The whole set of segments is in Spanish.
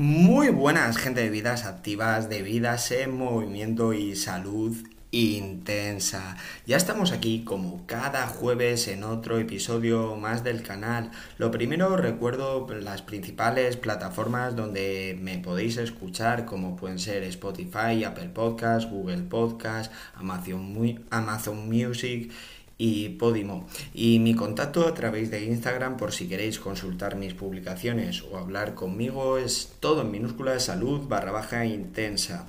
Muy buenas, gente de vidas activas, de vidas en movimiento y salud intensa. Ya estamos aquí como cada jueves en otro episodio más del canal. Lo primero recuerdo las principales plataformas donde me podéis escuchar como pueden ser Spotify, Apple Podcast, Google Podcast, Amazon, Amazon Music y Podimo. Y mi contacto a través de Instagram por si queréis consultar mis publicaciones o hablar conmigo es todo en minúscula salud barra baja intensa.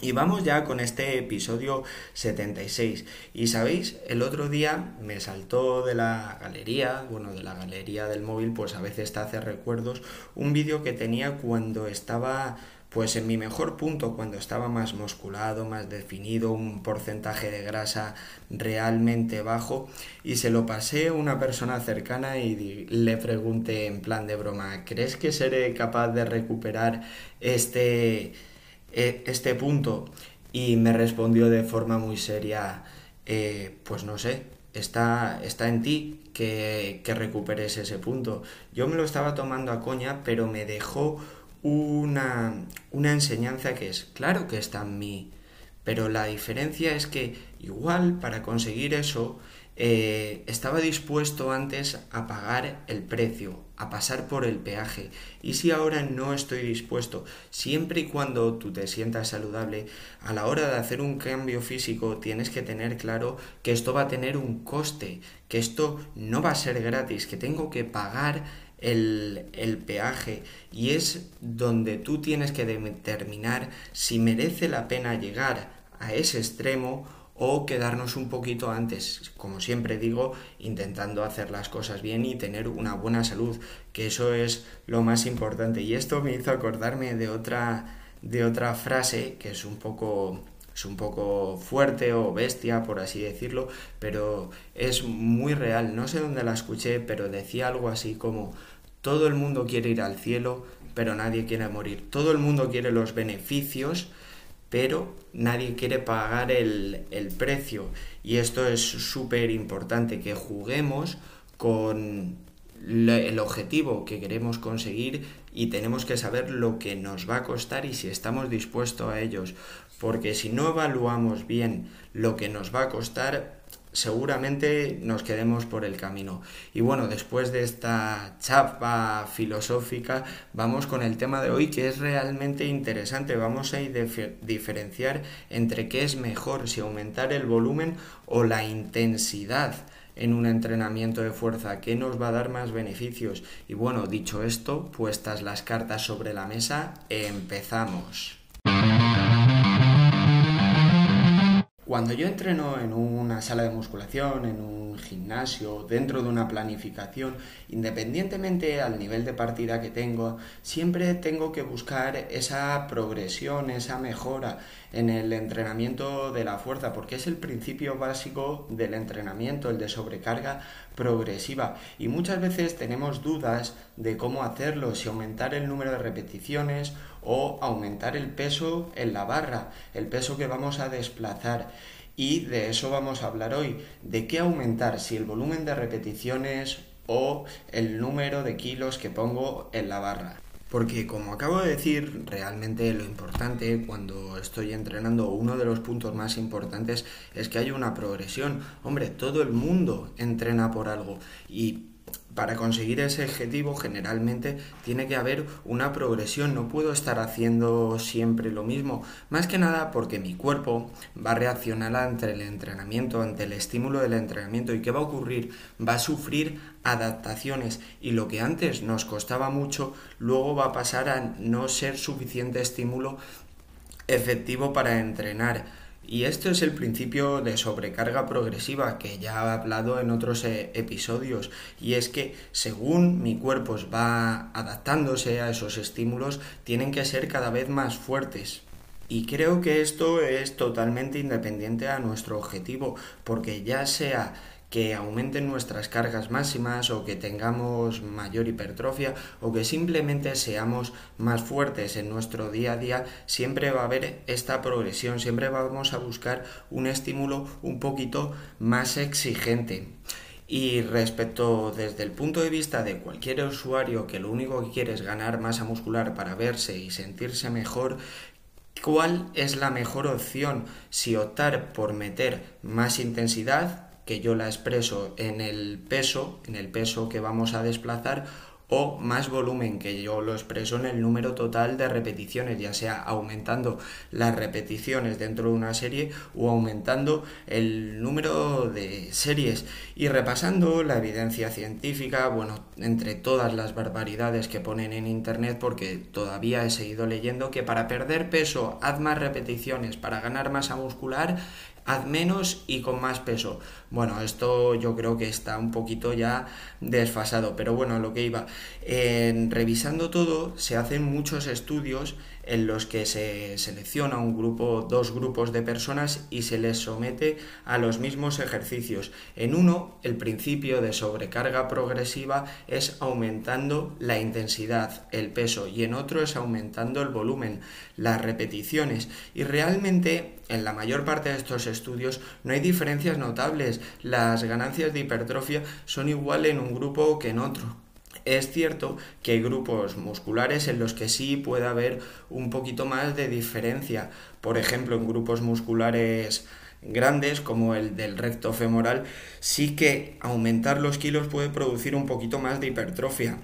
Y vamos ya con este episodio 76. Y sabéis, el otro día me saltó de la galería, bueno, de la galería del móvil, pues a veces te hace recuerdos, un vídeo que tenía cuando estaba pues en mi mejor punto, cuando estaba más musculado, más definido, un porcentaje de grasa realmente bajo, y se lo pasé a una persona cercana y le pregunté en plan de broma, ¿crees que seré capaz de recuperar este, e, este punto? Y me respondió de forma muy seria, eh, pues no sé, está, está en ti que, que recuperes ese punto. Yo me lo estaba tomando a coña, pero me dejó una, una enseñanza que es, claro que está en mí, pero la diferencia es que igual para conseguir eso eh, estaba dispuesto antes a pagar el precio, a pasar por el peaje. Y si ahora no estoy dispuesto, siempre y cuando tú te sientas saludable, a la hora de hacer un cambio físico tienes que tener claro que esto va a tener un coste, que esto no va a ser gratis, que tengo que pagar el, peaje y es donde tú tienes que determinar si merece la pena llegar a ese extremo o quedarnos un poquito antes, como siempre digo, intentando hacer las cosas bien y tener una buena salud, que eso es lo más importante. Y esto me hizo acordarme de otra, de otra frase que es un poco es un poco fuerte o bestia, por así decirlo, pero es muy real. No sé dónde la escuché, pero decía algo así como todo el mundo quiere ir al cielo, pero nadie quiere morir. Todo el mundo quiere los beneficios, pero nadie quiere pagar el, precio. Y esto es súper importante, que juguemos con el objetivo que queremos conseguir y tenemos que saber lo que nos va a costar y si estamos dispuestos a ellos. Porque si no evaluamos bien lo que nos va a costar, seguramente nos quedemos por el camino. Y bueno, después de esta chapa filosófica, vamos con el tema de hoy que es realmente interesante. Vamos a diferenciar entre qué es mejor, si aumentar el volumen o la intensidad en un entrenamiento de fuerza, qué nos va a dar más beneficios. Y bueno, dicho esto, puestas las cartas sobre la mesa, empezamos. Cuando yo entreno en una sala de musculación, en un gimnasio, dentro de una planificación, independientemente al nivel de partida que tengo, siempre tengo que buscar esa progresión, esa mejora en el entrenamiento de la fuerza, porque es el principio básico del entrenamiento, el de sobrecarga progresiva. Y muchas veces tenemos dudas de cómo hacerlo, si aumentar el número de repeticiones o aumentar el peso en la barra, el peso que vamos a desplazar. Y de eso vamos a hablar hoy, de qué aumentar, si el volumen de repeticiones o el número de kilos que pongo en la barra. Porque como acabo de decir, realmente lo importante cuando estoy entrenando, uno de los puntos más importantes es que haya una progresión. Hombre, todo el mundo entrena por algo y para conseguir ese objetivo generalmente tiene que haber una progresión, no puedo estar haciendo siempre lo mismo, más que nada porque mi cuerpo va a reaccionar ante el entrenamiento, ante el estímulo del entrenamiento. Y ¿qué va a ocurrir? Va a sufrir adaptaciones. Y lo que antes nos costaba mucho luego va a pasar a no ser suficiente estímulo efectivo para entrenar y esto es el principio de sobrecarga progresiva que ya he hablado en otros eh, episodios. Y es que según mi cuerpo va adaptándose a esos estímulos, tienen que ser cada vez más fuertes. Y creo que esto es totalmente independiente a nuestro objetivo, porque ya sea que aumenten nuestras cargas máximas o que tengamos mayor hipertrofia o que simplemente seamos más fuertes en nuestro día a día, siempre va a haber esta progresión, siempre vamos a buscar un estímulo un poquito más exigente. Y respecto desde el punto de vista de cualquier usuario que lo único que quiere es ganar masa muscular para verse y sentirse mejor, ¿cuál es la mejor opción? Si optar por meter más intensidad, que yo la expreso en el peso, en el peso que vamos a desplazar, o más volumen, que yo lo expreso en el número total de repeticiones, ya sea aumentando las repeticiones dentro de una serie o aumentando el número de series. Y repasando la evidencia científica, bueno, entre todas las barbaridades que ponen en internet, porque todavía he seguido leyendo que para perder peso haz más repeticiones, para ganar masa muscular haz menos y con más peso. Bueno, esto yo creo que está un poquito ya desfasado, pero bueno, lo que iba. Revisando todo, se hacen muchos estudios en los que se selecciona un grupo, dos grupos de personas y se les somete a los mismos ejercicios. En uno, el principio de sobrecarga progresiva es aumentando la intensidad, el peso, y en otro es aumentando el volumen, las repeticiones. Y realmente, en la mayor parte de estos estudios, no hay diferencias notables. Las ganancias de hipertrofia son igual en un grupo que en otro. Es cierto que hay grupos musculares en los que sí puede haber un poquito más de diferencia. Por ejemplo, en grupos musculares grandes como el del recto femoral, sí que aumentar los kilos puede producir un poquito más de hipertrofia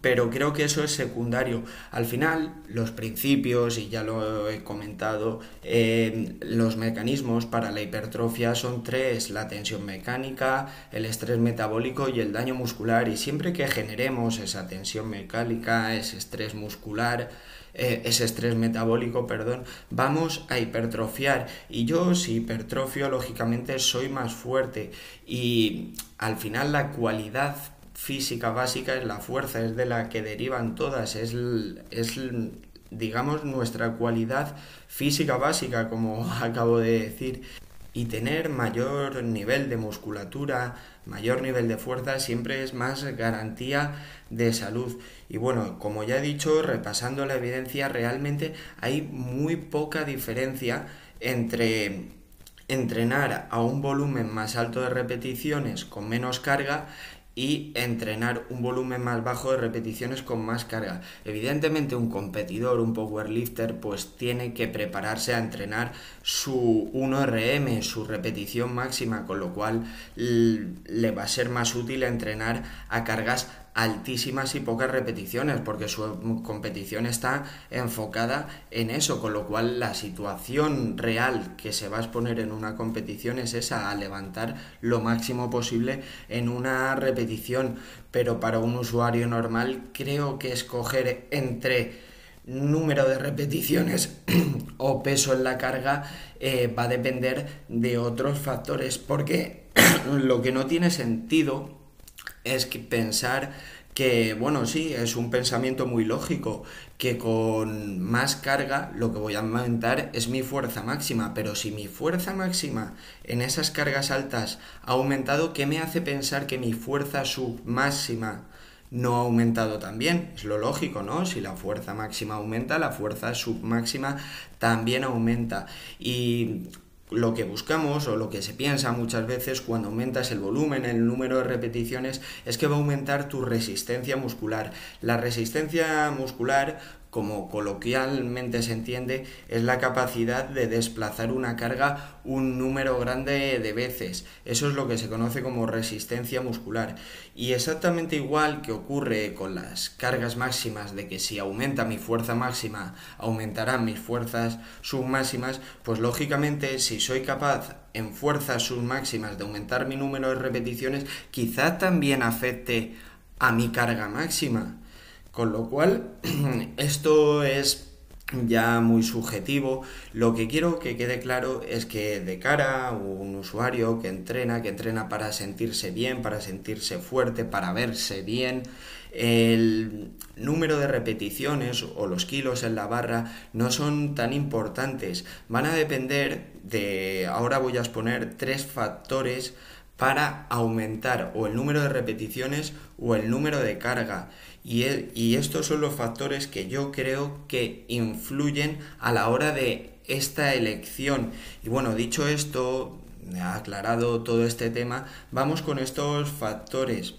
pero creo que eso es secundario. Al final, los principios, y ya lo he comentado, eh, los mecanismos para la hipertrofia son tres, la tensión mecánica, el estrés metabólico y el daño muscular. Y siempre que generemos esa tensión mecánica, ese estrés muscular, eh, ese estrés metabólico, perdón, vamos a hipertrofiar. Y yo si hipertrofio, lógicamente soy más fuerte. Y al final la cualidad física básica es la fuerza, es de la que derivan todas, es, es digamos nuestra cualidad física básica, como acabo de decir. Y tener mayor nivel de musculatura, mayor nivel de fuerza, siempre es más garantía de salud. Y bueno, como ya he dicho, repasando la evidencia, realmente hay muy poca diferencia entre entrenar a un volumen más alto de repeticiones con menos carga y entrenar un volumen más bajo de repeticiones con más carga. Evidentemente un competidor, un powerlifter, pues tiene que prepararse a entrenar su 1RM, su repetición máxima, con lo cual le va a ser más útil entrenar a cargas altísimas y pocas repeticiones, porque su competición está enfocada en eso, con lo cual la situación real que se va a exponer en una competición es esa, a levantar lo máximo posible en una repetición, pero para un usuario normal creo que escoger entre número de repeticiones o peso en la carga eh, va a depender de otros factores, porque lo que no tiene sentido es que pensar que, bueno, sí, es un pensamiento muy lógico, que con más carga lo que voy a aumentar es mi fuerza máxima, pero si mi fuerza máxima en esas cargas altas ha aumentado, ¿qué me hace pensar que mi fuerza submáxima no ha aumentado también? Es lo lógico, ¿no? Si la fuerza máxima aumenta, la fuerza submáxima también aumenta. Y lo que buscamos o lo que se piensa muchas veces cuando aumentas el volumen, el número de repeticiones, es que va a aumentar tu resistencia muscular. La resistencia muscular como coloquialmente se entiende, es la capacidad de desplazar una carga un número grande de veces. Eso es lo que se conoce como resistencia muscular. Y exactamente igual que ocurre con las cargas máximas, de que si aumenta mi fuerza máxima, aumentarán mis fuerzas submáximas, pues lógicamente si soy capaz en fuerzas submáximas de aumentar mi número de repeticiones, quizá también afecte a mi carga máxima. Con lo cual, esto es ya muy subjetivo. Lo que quiero que quede claro es que de cara a un usuario que entrena, que entrena para sentirse bien, para sentirse fuerte, para verse bien, el número de repeticiones o los kilos en la barra no son tan importantes. Van a depender de, ahora voy a exponer tres factores para aumentar o el número de repeticiones o el número de carga. Y, estos son los factores que yo creo que influyen a la hora de esta elección. Y bueno, dicho esto, aclarado todo este tema, vamos con estos factores.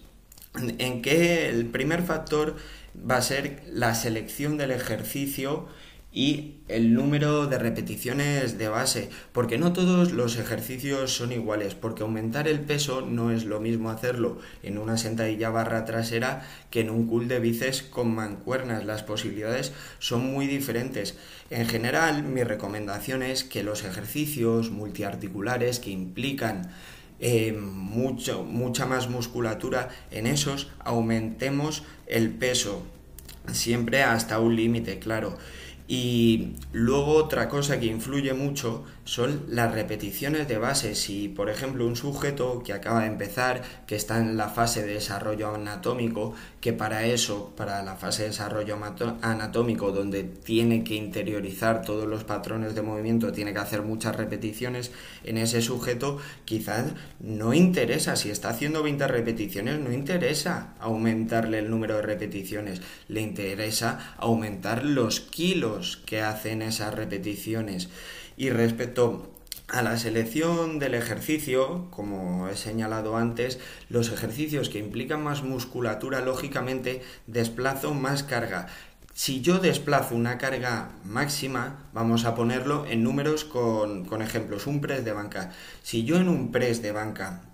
En que el primer factor va a ser la selección del ejercicio y el número de repeticiones de base, porque no todos los ejercicios son iguales, porque aumentar el peso no es lo mismo hacerlo en una sentadilla barra trasera que en un cool de bíceps con mancuernas, las posibilidades son muy diferentes. En general, mi recomendación es que los ejercicios multiarticulares que implican eh, mucho, mucha más musculatura, en esos aumentemos el peso, siempre hasta un límite, claro. Y luego otra cosa que influye mucho son las repeticiones de base. Si, por ejemplo, un sujeto que acaba de empezar, que está en la fase de desarrollo anatómico, que para eso, para la fase de desarrollo anatómico, donde tiene que interiorizar todos los patrones de movimiento, tiene que hacer muchas repeticiones, en ese sujeto quizás no interesa, si está haciendo 20 repeticiones, no interesa aumentarle el número de repeticiones, le interesa aumentar los kilos que hacen esas repeticiones. Y respecto a la selección del ejercicio, como he señalado antes, los ejercicios que implican más musculatura, lógicamente, desplazo más carga. Si yo desplazo una carga máxima, vamos a ponerlo en números con, con ejemplos, un press de banca. Si yo en un press de banca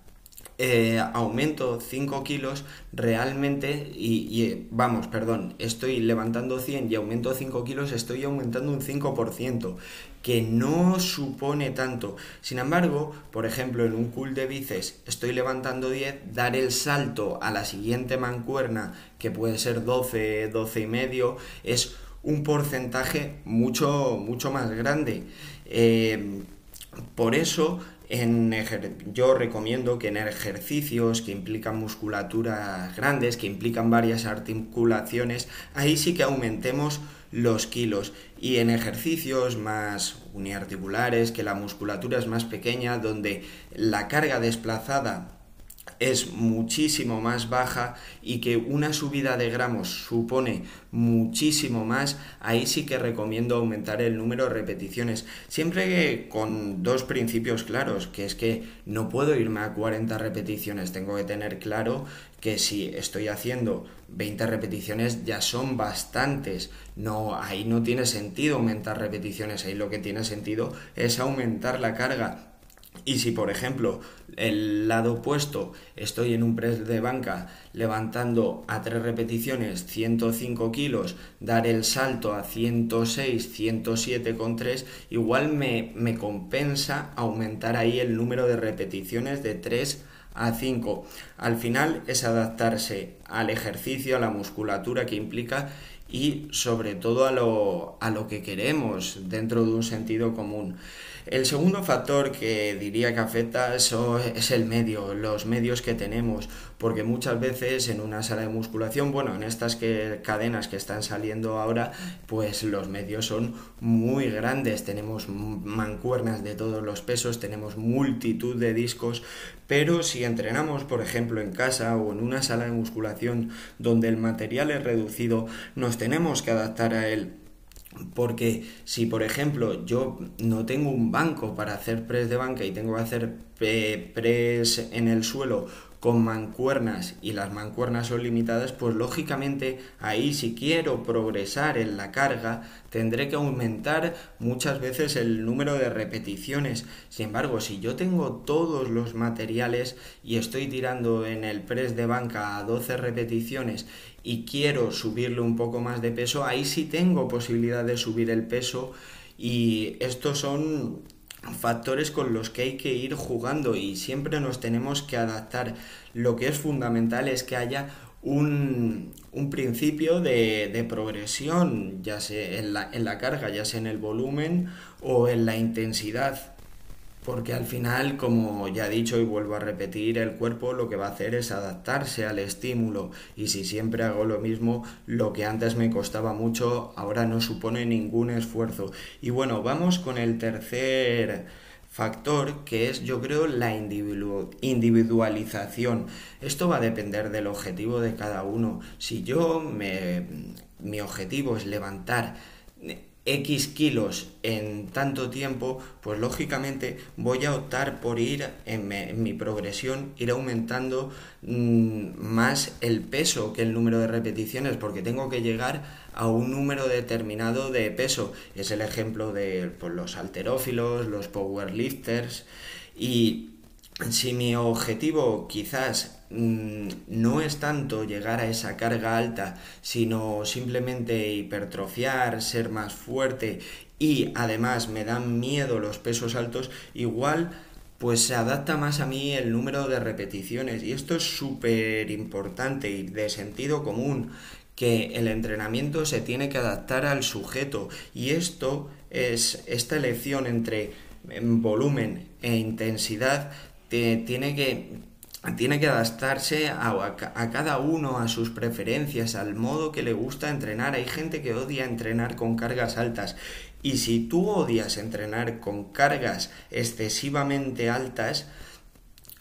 eh, aumento 5 kilos, realmente, y, vamos, perdón, estoy levantando 100 y aumento 5 kilos, estoy aumentando un 5%, que no supone tanto. Sin embargo, por ejemplo, en un cool de bíceps estoy levantando 10, dar el salto a la siguiente mancuerna, que puede ser 12, 12 y medio, es un porcentaje mucho, mucho más grande. Eh, por eso en yo recomiendo que en ejercicios que implican musculaturas grandes, que implican varias articulaciones, ahí sí que aumentemos los kilos. Y en ejercicios más uniarticulares, que la musculatura es más pequeña, donde la carga desplazada es muchísimo más baja y que una subida de gramos supone muchísimo más, ahí sí que recomiendo aumentar el número de repeticiones. Siempre con dos principios claros, que es que no puedo irme a 40 repeticiones, tengo que tener claro que si estoy haciendo 20 repeticiones ya son bastantes. No, ahí no tiene sentido aumentar repeticiones, ahí lo que tiene sentido es aumentar la carga y si, por ejemplo, el lado opuesto estoy en un press de banca levantando a tres repeticiones 105 kilos, dar el salto a 106, 107 con 3, igual me, me compensa aumentar ahí el número de repeticiones de 3 a 5. Al final es adaptarse al ejercicio, a la musculatura que implica y sobre todo a lo, a lo que queremos dentro de un sentido común. El segundo factor que diría que afecta es el medio, los medios que tenemos, porque muchas veces en una sala de musculación, bueno, en estas que, cadenas que están saliendo ahora, pues los medios son muy grandes, tenemos mancuernas de todos los pesos, tenemos multitud de discos, pero si entrenamos, por ejemplo, en casa o en una sala de musculación donde el material es reducido, nos tenemos que adaptar a él porque si, por ejemplo, yo no tengo un banco para hacer press de banca y tengo que hacer eh, press en el suelo con mancuernas y las mancuernas son limitadas, pues lógicamente ahí si quiero progresar en la carga tendré que aumentar muchas veces el número de repeticiones. Sin embargo, si yo tengo todos los materiales y estoy tirando en el press de banca a 12 repeticiones y quiero subirle un poco más de peso, ahí sí tengo posibilidad de subir el peso y estos son factores con los que hay que ir jugando y siempre nos tenemos que adaptar. Lo que es fundamental es que haya un, principio de, de, progresión, ya sea en la, en la carga, ya sea en el volumen o en la intensidad porque al final, como ya he dicho y vuelvo a repetir, el cuerpo lo que va a hacer es adaptarse al estímulo y si siempre hago lo mismo, lo que antes me costaba mucho, ahora no supone ningún esfuerzo. Y bueno, vamos con el tercer factor que es yo creo la individualización. Esto va a depender del objetivo de cada uno. Si yo me, mi objetivo es levantar X kilos en tanto tiempo, pues lógicamente voy a optar por ir en, mi progresión, ir aumentando mm, más el peso que el número de repeticiones, porque tengo que llegar a un número determinado de peso. Es el ejemplo de pues, los alterófilos, los powerlifters y si mi objetivo quizás mm, no es tanto llegar a esa carga alta, sino simplemente hipertrofiar, ser más fuerte y además me dan miedo los pesos altos, igual pues se adapta más a mí el número de repeticiones. Y esto es súper importante y de sentido común que el entrenamiento se tiene que adaptar al sujeto. Y esto es esta elección entre volumen e intensidad tiene que tiene que adaptarse a, a, cada uno, a sus preferencias, al modo que le gusta entrenar. Hay gente que odia entrenar con cargas altas. Y si tú odias entrenar con cargas excesivamente altas,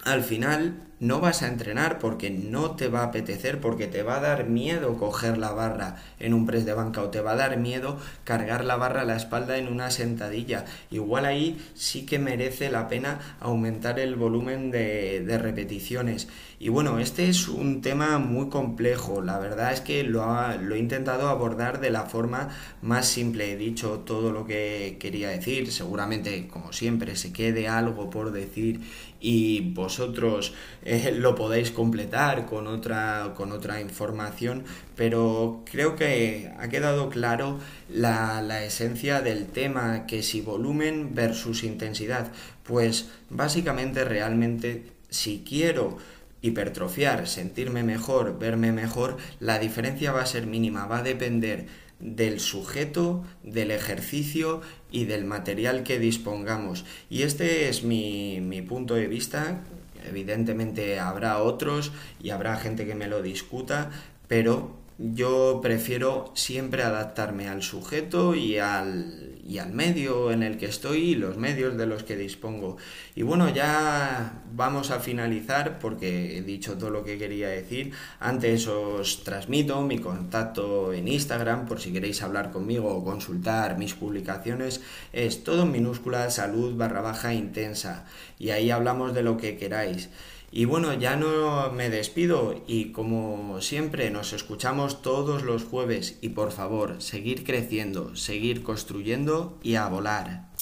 al final no vas a entrenar porque no te va a apetecer, porque te va a dar miedo coger la barra en un press de banca o te va a dar miedo cargar la barra a la espalda en una sentadilla. Igual ahí sí que merece la pena aumentar el volumen de, repeticiones. Y bueno, este es un tema muy complejo. La verdad es que lo, lo he intentado abordar de la forma más simple. He dicho todo lo que quería decir. Seguramente, como siempre, se quede algo por decir y vosotros eh, lo podéis completar con otra, con otra información, pero creo que ha quedado claro la, la esencia del tema, que si volumen versus intensidad, pues básicamente realmente si quiero hipertrofiar, sentirme mejor, verme mejor, la diferencia va a ser mínima, va a depender del sujeto, del ejercicio y del material que dispongamos. Y este es mi, mi punto de vista Evidentemente habrá otros y habrá gente que me lo discuta, pero yo prefiero siempre adaptarme al sujeto y al, y al medio en el que estoy y los medios de los que dispongo. Y bueno, ya vamos a finalizar porque he dicho todo lo que quería decir. Antes os transmito mi contacto en Instagram por si queréis hablar conmigo o consultar mis publicaciones. Es todo en minúscula salud barra baja intensa y ahí hablamos de lo que queráis. Y bueno, ya no me despido y como siempre nos escuchamos todos los jueves y por favor, seguir creciendo, seguir construyendo y a volar.